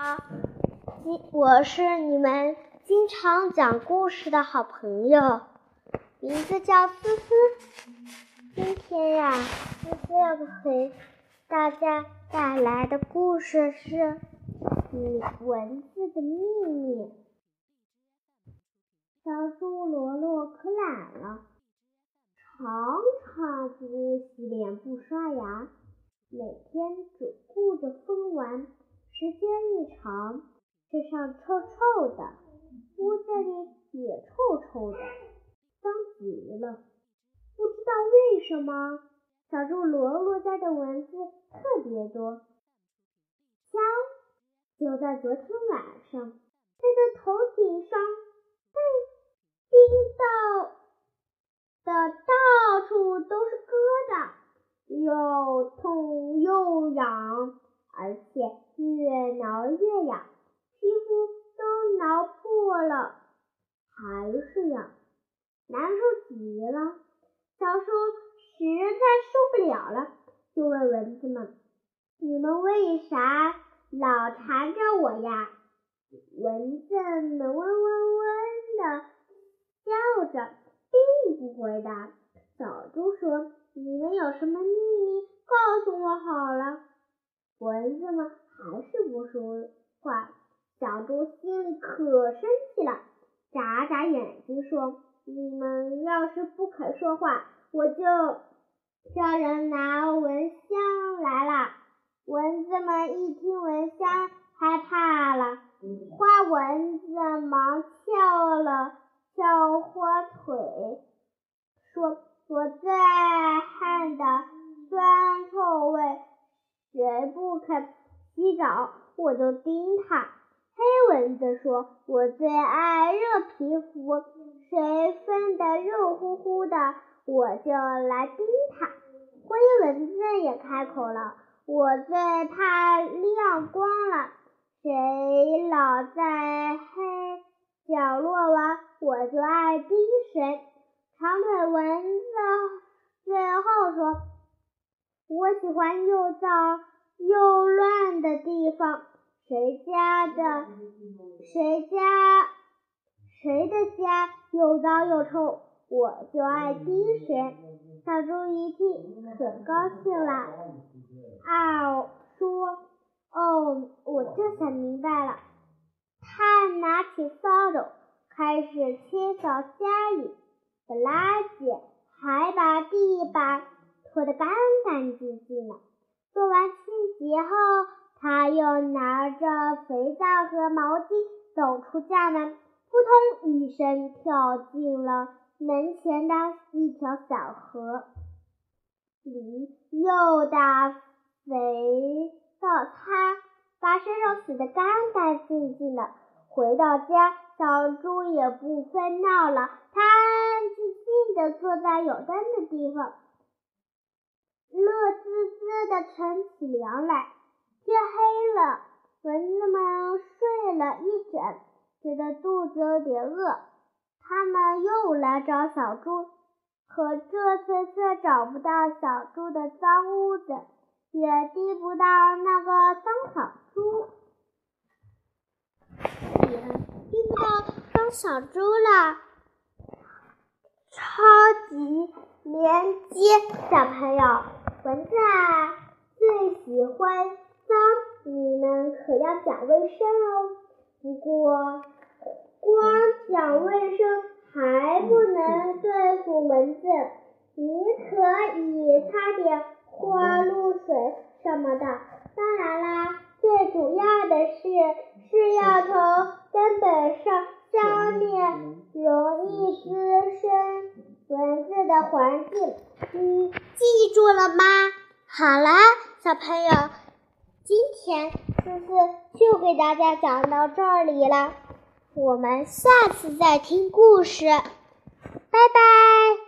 好，我是你们经常讲故事的好朋友，名字叫思思。今天呀，思思要给大家带来的故事是《蚊子的秘密》。小猪罗罗可懒了，常常不洗脸不刷牙，每天只顾着疯玩。时间一长，身上臭臭的，屋子里也臭臭的，脏极了。不知道为什么，小猪罗罗家的蚊子特别多。瞧，就在昨天晚上，它的头顶上被叮到的到处都是疙瘩，又痛又痒。而且越挠越痒，皮肤都挠破了，还是痒，难受极了。小猪实在受不了了，就问蚊子们：“你们为啥老缠着我呀？”蚊子们嗡嗡嗡的叫着，并不回答。小猪说：“你们有什么秘密，告诉我好了。”蚊子们还是不说话，小猪心里可生气了，眨眨眼睛说：“你们要是不肯说话，我就叫人拿蚊香来了。”蚊子们一听蚊香，害怕了，花蚊子忙翘了翘花腿，说：“我最爱汗的酸臭味。”谁不肯洗澡，我就叮他。黑蚊子说：“我最爱热皮肤，谁分得热乎乎的，我就来叮他。”灰蚊子也开口了：“我最怕亮光了，谁老在黑角落玩，我就爱叮谁。”长腿蚊子最后说。我喜欢又脏，谁家的谁家谁的家又脏又臭，我就爱叮谁。小猪一听可高兴了，啊，说：“哦，我这才明白了。”他拿起扫帚，开始清扫家里的垃圾，还把地板。拖得干干净净的。做完清洁后，他又拿着肥皂和毛巾走出家门，扑通一声跳进了门前的一条小河里，又打肥皂擦，把身上洗得干干净净的。回到家，小猪也不分闹了，它安安静静地坐在有灯的地方。乐滋滋的乘起凉来，天黑了，蚊子们睡了一整，觉得肚子有点饿，他们又来找小猪，可这次却找不到小猪的脏屋子，也滴不到那个脏小猪，也滴不到脏小猪了，超级连接小朋友。蚊子啊，最喜欢脏，你们可要讲卫生哦。不过，光讲卫生还不能对。付蚊子，你可以擦点花露水什么的。当然啦，最主要的是是要从根本上消灭容易滋生蚊子的环境。你记住了吗？好了，小朋友，今天思思就给大家讲到这里了，我们下次再听故事，拜拜。